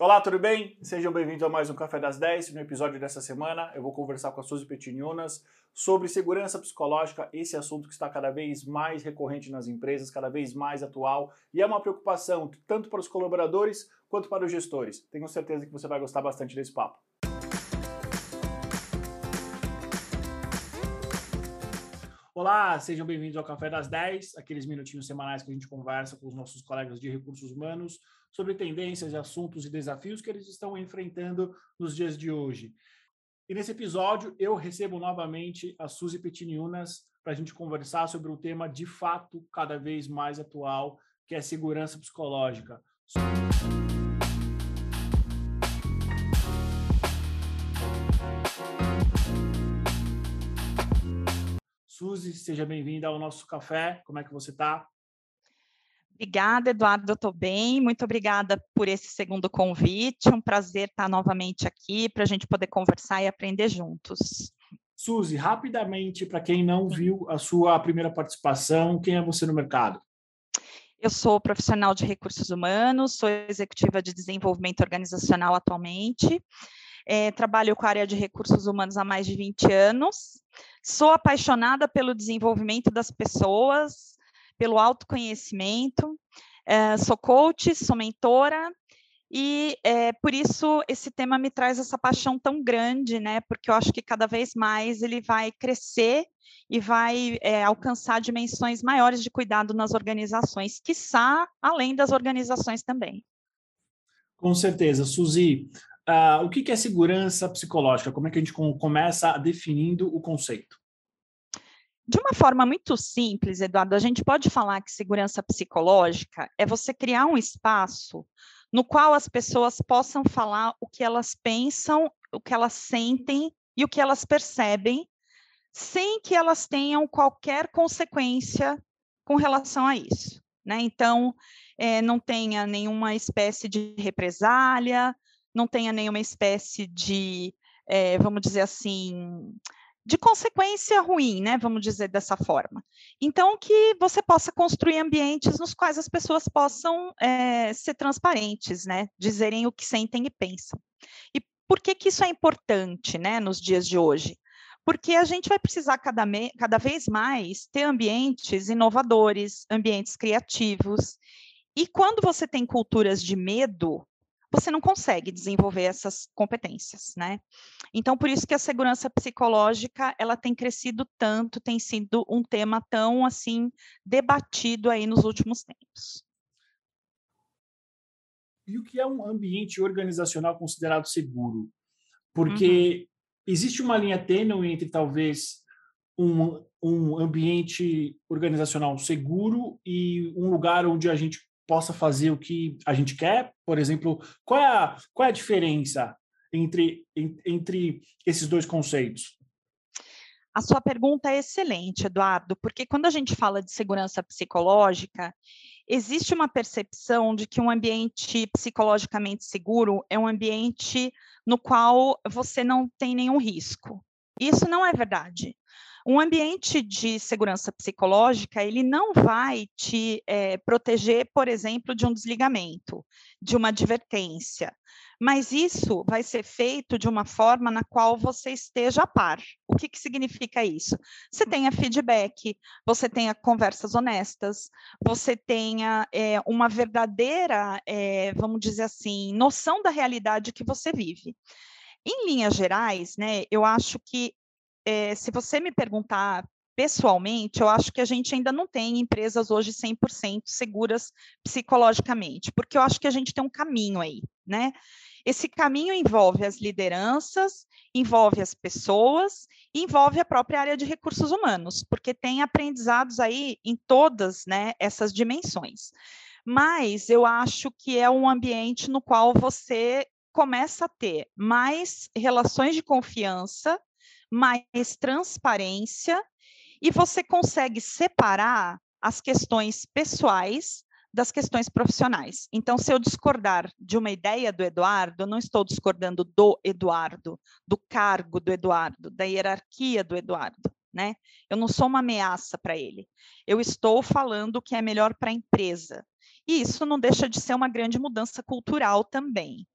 Olá, tudo bem? Sejam bem-vindos a mais um Café das 10. No episódio dessa semana, eu vou conversar com a Suzy Petinhonas sobre segurança psicológica, esse assunto que está cada vez mais recorrente nas empresas, cada vez mais atual, e é uma preocupação tanto para os colaboradores quanto para os gestores. Tenho certeza que você vai gostar bastante desse papo. Olá, sejam bem-vindos ao Café das 10, aqueles minutinhos semanais que a gente conversa com os nossos colegas de recursos humanos sobre tendências, assuntos e desafios que eles estão enfrentando nos dias de hoje. E nesse episódio eu recebo novamente a Suzy Petiniunas para a gente conversar sobre um tema de fato cada vez mais atual, que é segurança psicológica. Suzy, seja bem-vinda ao nosso café. Como é que você está? Obrigada, Eduardo, estou bem. Muito obrigada por esse segundo convite. Um prazer estar novamente aqui para a gente poder conversar e aprender juntos. Suzy, rapidamente, para quem não viu a sua primeira participação, quem é você no mercado? Eu sou profissional de recursos humanos, sou executiva de desenvolvimento organizacional atualmente. É, trabalho com a área de recursos humanos há mais de 20 anos. Sou apaixonada pelo desenvolvimento das pessoas, pelo autoconhecimento. É, sou coach, sou mentora, e é, por isso esse tema me traz essa paixão tão grande, né? Porque eu acho que cada vez mais ele vai crescer e vai é, alcançar dimensões maiores de cuidado nas organizações, quiçá além das organizações também. Com certeza, Suzy. Uh, o que é segurança psicológica? Como é que a gente começa definindo o conceito? De uma forma muito simples, Eduardo, a gente pode falar que segurança psicológica é você criar um espaço no qual as pessoas possam falar o que elas pensam, o que elas sentem e o que elas percebem, sem que elas tenham qualquer consequência com relação a isso. Né? Então, é, não tenha nenhuma espécie de represália, não tenha nenhuma espécie de, é, vamos dizer assim, de consequência ruim, né? Vamos dizer dessa forma. Então, que você possa construir ambientes nos quais as pessoas possam é, ser transparentes, né? Dizerem o que sentem e pensam. E por que, que isso é importante, né? Nos dias de hoje? Porque a gente vai precisar cada, cada vez mais ter ambientes inovadores, ambientes criativos. E quando você tem culturas de medo, você não consegue desenvolver essas competências, né? Então, por isso que a segurança psicológica, ela tem crescido tanto, tem sido um tema tão, assim, debatido aí nos últimos tempos. E o que é um ambiente organizacional considerado seguro? Porque uhum. existe uma linha tênue entre, talvez, um, um ambiente organizacional seguro e um lugar onde a gente possa fazer o que a gente quer? Por exemplo, qual é a, qual é a diferença entre, entre esses dois conceitos? A sua pergunta é excelente, Eduardo, porque quando a gente fala de segurança psicológica, existe uma percepção de que um ambiente psicologicamente seguro é um ambiente no qual você não tem nenhum risco. Isso não é verdade. Um ambiente de segurança psicológica, ele não vai te é, proteger, por exemplo, de um desligamento, de uma advertência, mas isso vai ser feito de uma forma na qual você esteja a par. O que, que significa isso? Você tenha feedback, você tenha conversas honestas, você tenha é, uma verdadeira, é, vamos dizer assim, noção da realidade que você vive. Em linhas gerais, né, eu acho que é, se você me perguntar pessoalmente, eu acho que a gente ainda não tem empresas hoje 100% seguras psicologicamente, porque eu acho que a gente tem um caminho aí, né? Esse caminho envolve as lideranças, envolve as pessoas, envolve a própria área de recursos humanos, porque tem aprendizados aí em todas né, essas dimensões. Mas eu acho que é um ambiente no qual você começa a ter mais relações de confiança mais transparência e você consegue separar as questões pessoais das questões profissionais. Então, se eu discordar de uma ideia do Eduardo, eu não estou discordando do Eduardo, do cargo do Eduardo, da hierarquia do Eduardo, né? Eu não sou uma ameaça para ele. Eu estou falando o que é melhor para a empresa. E isso não deixa de ser uma grande mudança cultural também.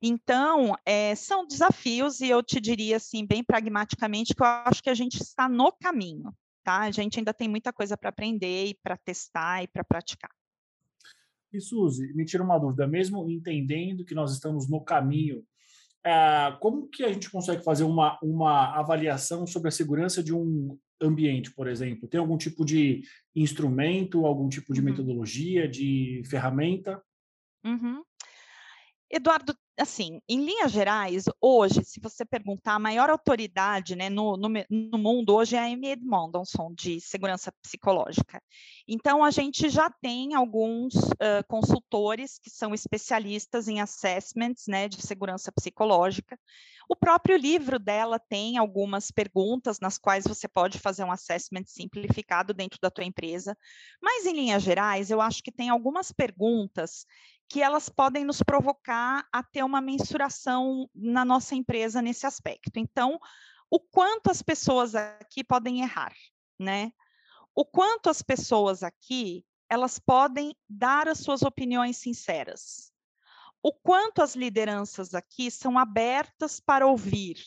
Então, é, são desafios, e eu te diria assim, bem pragmaticamente, que eu acho que a gente está no caminho, tá? A gente ainda tem muita coisa para aprender e para testar e para praticar. E Suzy, me tira uma dúvida, mesmo entendendo que nós estamos no caminho, é, como que a gente consegue fazer uma, uma avaliação sobre a segurança de um ambiente, por exemplo? Tem algum tipo de instrumento, algum tipo de uhum. metodologia, de ferramenta? Uhum. Eduardo, assim, em linhas gerais, hoje, se você perguntar, a maior autoridade né, no, no, no mundo hoje é a Amy Edmondson, de segurança psicológica. Então, a gente já tem alguns uh, consultores que são especialistas em assessments né, de segurança psicológica. O próprio livro dela tem algumas perguntas nas quais você pode fazer um assessment simplificado dentro da tua empresa, mas em linhas gerais, eu acho que tem algumas perguntas que elas podem nos provocar a ter uma mensuração na nossa empresa nesse aspecto. Então, o quanto as pessoas aqui podem errar, né? O quanto as pessoas aqui elas podem dar as suas opiniões sinceras. O quanto as lideranças aqui são abertas para ouvir.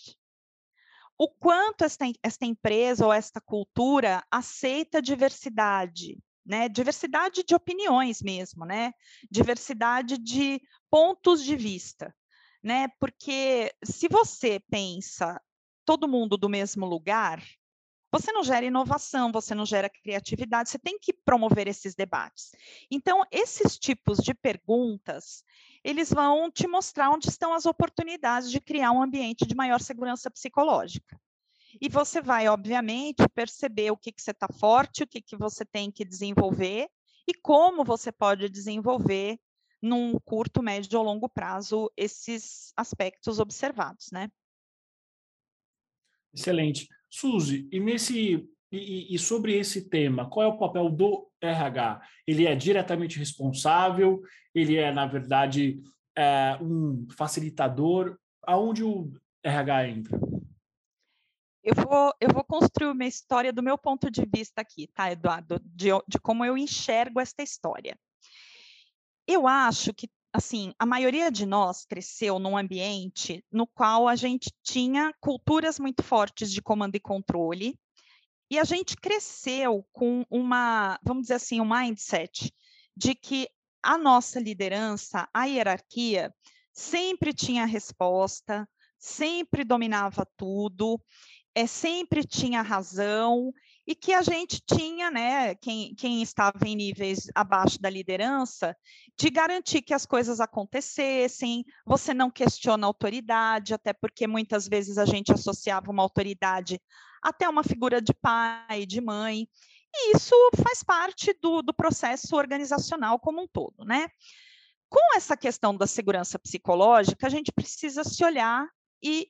O quanto esta, esta empresa ou esta cultura aceita diversidade né? Diversidade de opiniões mesmo, né? Diversidade de pontos de vista, né? Porque se você pensa todo mundo do mesmo lugar, você não gera inovação, você não gera criatividade, você tem que promover esses debates. Então, esses tipos de perguntas, eles vão te mostrar onde estão as oportunidades de criar um ambiente de maior segurança psicológica. E você vai, obviamente, perceber o que, que você está forte, o que, que você tem que desenvolver e como você pode desenvolver num curto, médio ou longo prazo esses aspectos observados, né? Excelente. Suzy, e nesse e, e, sobre esse tema, qual é o papel do RH? Ele é diretamente responsável? Ele é, na verdade, é, um facilitador? Aonde o RH entra? Eu vou, eu vou construir uma história do meu ponto de vista aqui, tá, Eduardo? De, de como eu enxergo esta história. Eu acho que, assim, a maioria de nós cresceu num ambiente no qual a gente tinha culturas muito fortes de comando e controle, e a gente cresceu com uma, vamos dizer assim, um mindset de que a nossa liderança, a hierarquia, sempre tinha resposta, sempre dominava tudo, é, sempre tinha razão e que a gente tinha, né, quem, quem estava em níveis abaixo da liderança, de garantir que as coisas acontecessem, você não questiona a autoridade, até porque muitas vezes a gente associava uma autoridade até uma figura de pai, de mãe, e isso faz parte do, do processo organizacional como um todo, né? Com essa questão da segurança psicológica, a gente precisa se olhar e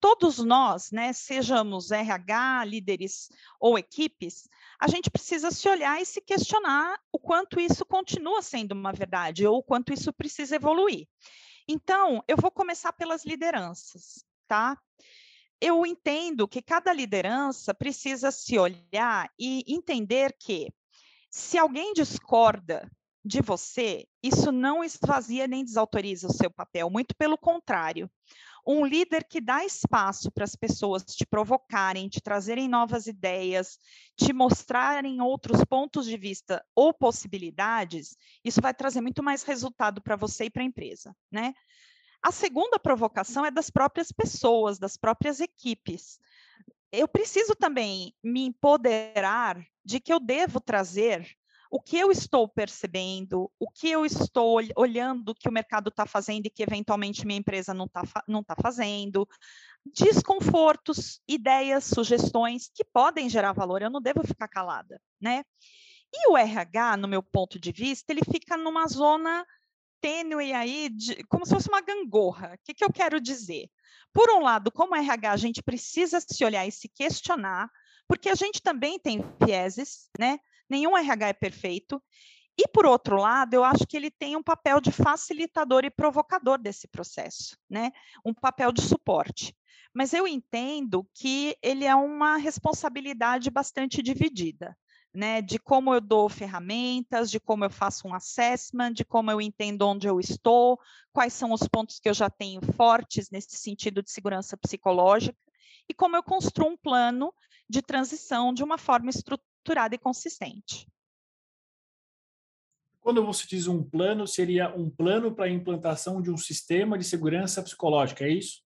todos nós, né, sejamos RH, líderes ou equipes, a gente precisa se olhar e se questionar o quanto isso continua sendo uma verdade ou o quanto isso precisa evoluir. Então, eu vou começar pelas lideranças, tá? Eu entendo que cada liderança precisa se olhar e entender que se alguém discorda de você, isso não esvazia nem desautoriza o seu papel, muito pelo contrário. Um líder que dá espaço para as pessoas te provocarem, te trazerem novas ideias, te mostrarem outros pontos de vista ou possibilidades, isso vai trazer muito mais resultado para você e para a empresa, né? A segunda provocação é das próprias pessoas, das próprias equipes. Eu preciso também me empoderar de que eu devo trazer o que eu estou percebendo, o que eu estou olhando que o mercado está fazendo e que eventualmente minha empresa não está não tá fazendo, desconfortos, ideias, sugestões que podem gerar valor, eu não devo ficar calada, né? E o RH, no meu ponto de vista, ele fica numa zona tênue aí, de, como se fosse uma gangorra. O que, que eu quero dizer? Por um lado, como RH, a gente precisa se olhar e se questionar, porque a gente também tem vieses, né? Nenhum RH é perfeito. E, por outro lado, eu acho que ele tem um papel de facilitador e provocador desse processo, né? um papel de suporte. Mas eu entendo que ele é uma responsabilidade bastante dividida. Né, de como eu dou ferramentas, de como eu faço um assessment, de como eu entendo onde eu estou, quais são os pontos que eu já tenho fortes nesse sentido de segurança psicológica, e como eu construo um plano de transição de uma forma estruturada e consistente. Quando você diz um plano, seria um plano para a implantação de um sistema de segurança psicológica, é isso?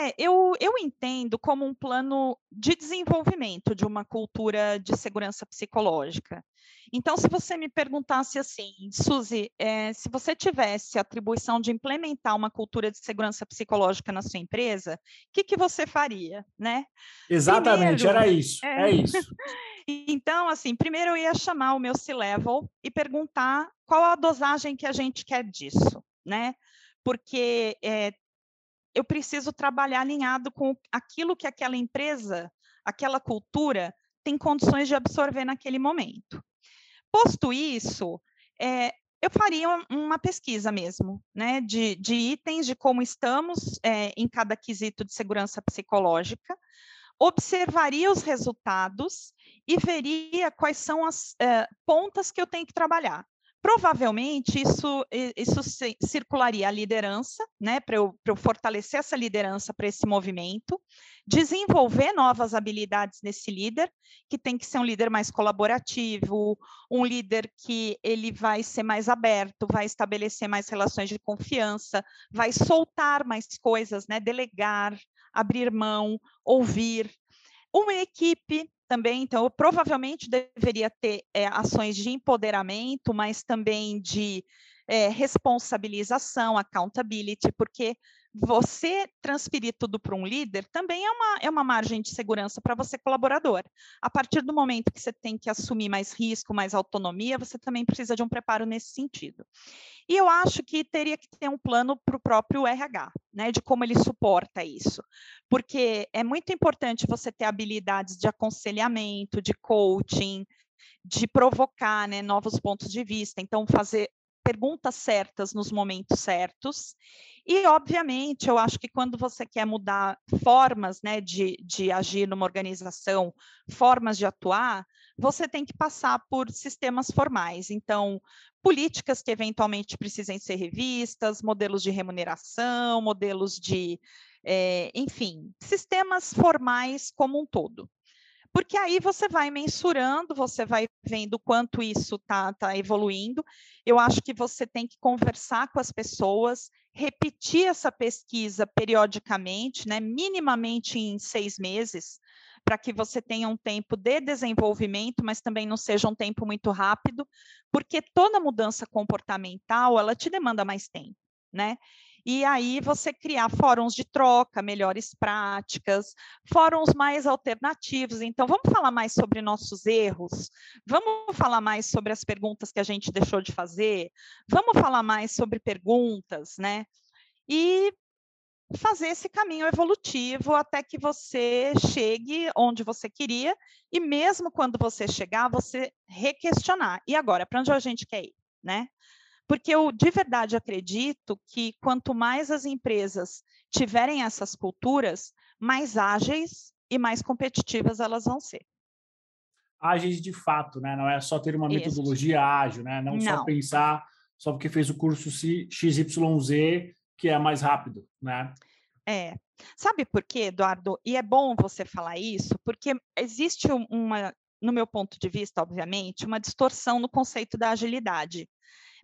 É, eu, eu entendo como um plano de desenvolvimento de uma cultura de segurança psicológica. Então, se você me perguntasse assim, Suzy, é, se você tivesse a atribuição de implementar uma cultura de segurança psicológica na sua empresa, o que, que você faria, né? Exatamente, Primeiro, era isso, é, é isso. Então, assim, primeiro eu ia chamar o meu C-Level e perguntar qual a dosagem que a gente quer disso, né? Porque é, eu preciso trabalhar alinhado com aquilo que aquela empresa, aquela cultura tem condições de absorver naquele momento. Posto isso, é, eu faria uma pesquisa mesmo, né, de, de itens de como estamos é, em cada quesito de segurança psicológica, observaria os resultados e veria quais são as é, pontas que eu tenho que trabalhar. Provavelmente isso, isso circularia a liderança, né, para eu, eu fortalecer essa liderança para esse movimento, desenvolver novas habilidades nesse líder, que tem que ser um líder mais colaborativo, um líder que ele vai ser mais aberto, vai estabelecer mais relações de confiança, vai soltar mais coisas, né, delegar, abrir mão, ouvir. Uma equipe também, então, provavelmente deveria ter é, ações de empoderamento, mas também de é, responsabilização, accountability, porque você transferir tudo para um líder também é uma, é uma margem de segurança para você, colaborador. A partir do momento que você tem que assumir mais risco, mais autonomia, você também precisa de um preparo nesse sentido. E eu acho que teria que ter um plano para o próprio RH, né, de como ele suporta isso. Porque é muito importante você ter habilidades de aconselhamento, de coaching, de provocar né, novos pontos de vista. Então, fazer perguntas certas nos momentos certos. E, obviamente, eu acho que quando você quer mudar formas né, de, de agir numa organização, formas de atuar, você tem que passar por sistemas formais. Então, políticas que eventualmente precisem ser revistas, modelos de remuneração, modelos de. É, enfim, sistemas formais como um todo porque aí você vai mensurando, você vai vendo quanto isso está tá evoluindo. Eu acho que você tem que conversar com as pessoas, repetir essa pesquisa periodicamente, né, minimamente em seis meses, para que você tenha um tempo de desenvolvimento, mas também não seja um tempo muito rápido, porque toda mudança comportamental ela te demanda mais tempo, né? E aí você criar fóruns de troca, melhores práticas, fóruns mais alternativos. Então, vamos falar mais sobre nossos erros, vamos falar mais sobre as perguntas que a gente deixou de fazer, vamos falar mais sobre perguntas, né? E fazer esse caminho evolutivo até que você chegue onde você queria e mesmo quando você chegar, você requestionar. E agora, para onde a gente quer ir, né? Porque eu de verdade acredito que quanto mais as empresas tiverem essas culturas, mais ágeis e mais competitivas elas vão ser. Ágeis de fato, né? Não é só ter uma metodologia Isso. ágil, né? Não, Não, só pensar só porque fez o curso XYZ que é mais rápido, né? É. Sabe por quê, Eduardo? E é bom você falar isso, porque existe uma, no meu ponto de vista, obviamente, uma distorção no conceito da agilidade.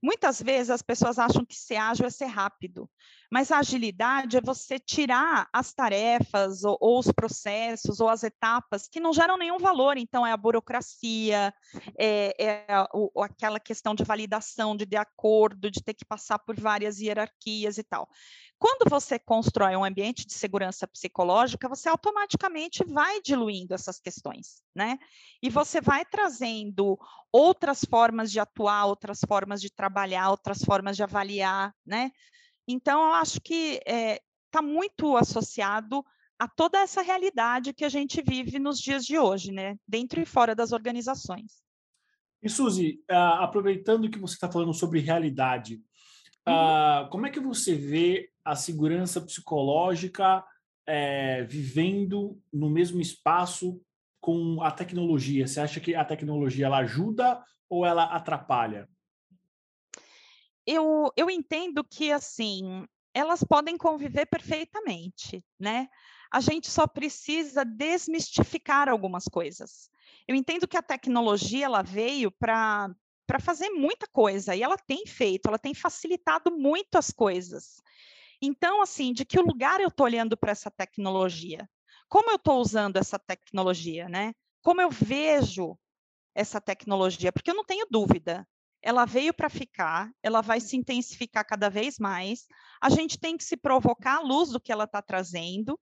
Muitas vezes as pessoas acham que ser ágil é ser rápido, mas a agilidade é você tirar as tarefas ou, ou, os processos ou as etapas que não geram nenhum valor. Então, é a burocracia, é, é o, aquela questão de validação, de, de acordo, de ter que passar por várias hierarquias e tal. Quando você constrói um ambiente de segurança psicológica, você automaticamente vai diluindo essas questões, né? E você vai trazendo outras formas de atuar, outras formas de trabalhar, outras formas de avaliar, né? Então, eu acho que está é, tá muito associado a toda essa realidade que a gente vive nos dias de hoje, né? Dentro e fora das organizações. E Suzy, uh, aproveitando que você está falando sobre realidade, uhum. uh, como é que você vê a segurança psicológica é, vivendo no mesmo espaço com a tecnologia? Você acha que a tecnologia ela ajuda ou ela atrapalha? Eu, eu entendo que assim elas podem conviver perfeitamente, né? A gente só precisa desmistificar algumas coisas. Eu entendo que a tecnologia ela veio para para fazer muita coisa e ela tem feito, ela tem facilitado muito as coisas. Então, assim, de que lugar eu estou olhando para essa tecnologia? Como eu estou usando essa tecnologia, né? Como eu vejo essa tecnologia? Porque eu não tenho dúvida, ela veio para ficar, ela vai se intensificar cada vez mais. A gente tem que se provocar à luz do que ela está trazendo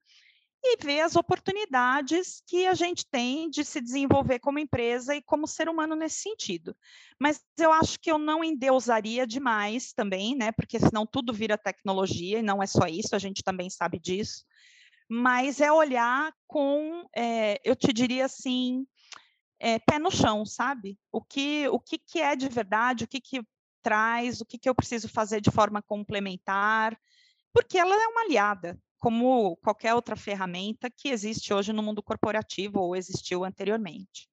e ver as oportunidades que a gente tem de se desenvolver como empresa e como ser humano nesse sentido. Mas eu acho que eu não endeusaria demais também, né? Porque senão tudo vira tecnologia e não é só isso, a gente também sabe disso. Mas é olhar com, é, eu te diria assim, é, pé no chão, sabe? O que, o que, que é de verdade, o que, que traz, o que, que eu preciso fazer de forma complementar, porque ela é uma aliada, como qualquer outra ferramenta que existe hoje no mundo corporativo ou existiu anteriormente.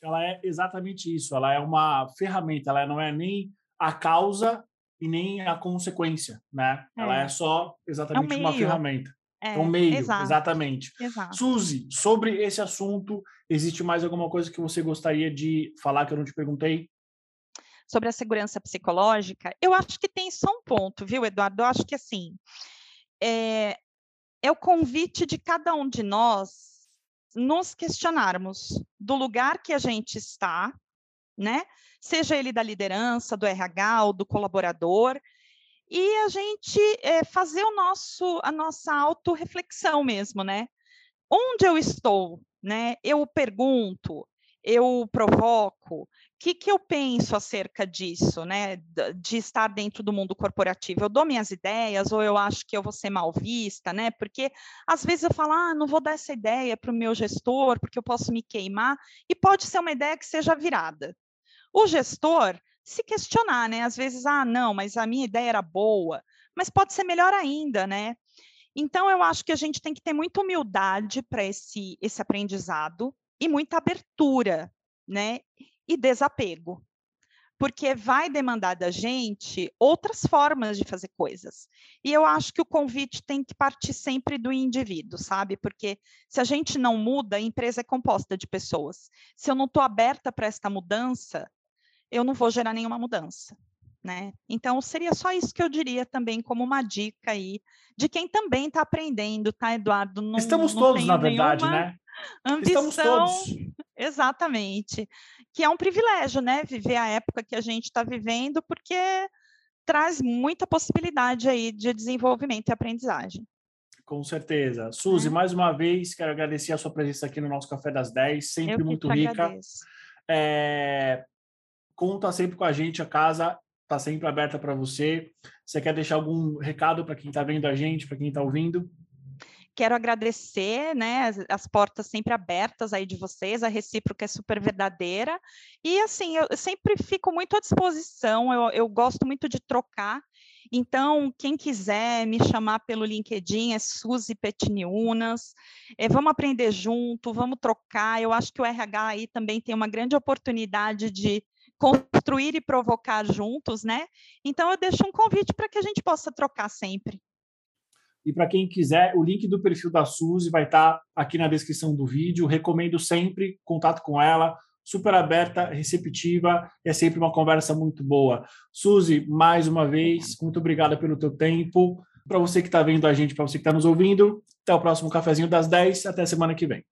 Ela é exatamente isso, ela é uma ferramenta, ela não é nem a causa e nem a consequência, né? É. Ela é só exatamente é um uma ferramenta. É, é um meio, exato, exatamente. Exato. Suzy, sobre esse assunto, existe mais alguma coisa que você gostaria de falar que eu não te perguntei? Sobre a segurança psicológica, eu acho que tem só um ponto, viu, Eduardo? Eu acho que assim, é, é o convite de cada um de nós nos questionarmos do lugar que a gente está, né? Seja ele da liderança, do RH ou do colaborador, e a gente é, fazer o nosso, a nossa autorreflexão mesmo, né? Onde eu estou, né? Eu pergunto, eu provoco, que, que eu penso acerca disso, né? De estar dentro do mundo corporativo? Eu dou minhas ideias ou eu acho que eu vou ser mal vista, né? Porque às vezes eu falo, ah, não vou dar essa ideia para o meu gestor, porque eu posso me queimar, e pode ser uma ideia que seja virada. O gestor se questionar, né? Às vezes, ah, não, mas a minha ideia era boa, mas pode ser melhor ainda, né? Então, eu acho que a gente tem que ter muita humildade para esse, esse aprendizado e muita abertura, né? e desapego, porque vai demandar da gente outras formas de fazer coisas. E eu acho que o convite tem que partir sempre do indivíduo, sabe? Porque se a gente não muda, a empresa é composta de pessoas. Se eu não estou aberta para esta mudança, eu não vou gerar nenhuma mudança. Né? Então, seria só isso que eu diria também como uma dica aí de quem também está aprendendo, tá, Eduardo? Não, Estamos não todos, na verdade, né? Ambição, Estamos todos. Exatamente. Que é um privilégio, né? Viver a época que a gente está vivendo, porque traz muita possibilidade aí de desenvolvimento e aprendizagem. Com certeza. Suzy, é. mais uma vez, quero agradecer a sua presença aqui no nosso Café das 10, sempre muito rica. É... Conta sempre com a gente, a casa está sempre aberta para você. Você quer deixar algum recado para quem está vendo a gente, para quem está ouvindo? Quero agradecer, né, as, as, portas sempre abertas aí de vocês, a recíproca é super verdadeira. E assim, eu, sempre fico muito à disposição, eu, eu gosto muito de trocar. Então, quem quiser me chamar pelo LinkedIn é Suzy Petiniunas. É, vamos aprender junto, vamos trocar. Eu acho que o RH aí também tem uma grande oportunidade de construir e provocar juntos, né? Então, eu deixo um convite para que a gente possa trocar sempre. E para quem quiser, o link do perfil da Suzy vai estar tá aqui na descrição do vídeo. Recomendo sempre contato com ela, super aberta, receptiva, é sempre uma conversa muito boa. Suzy, mais uma vez, muito obrigada pelo teu tempo. Para você que está vendo a gente, para você que está nos ouvindo, até o próximo cafezinho das 10, até semana que vem.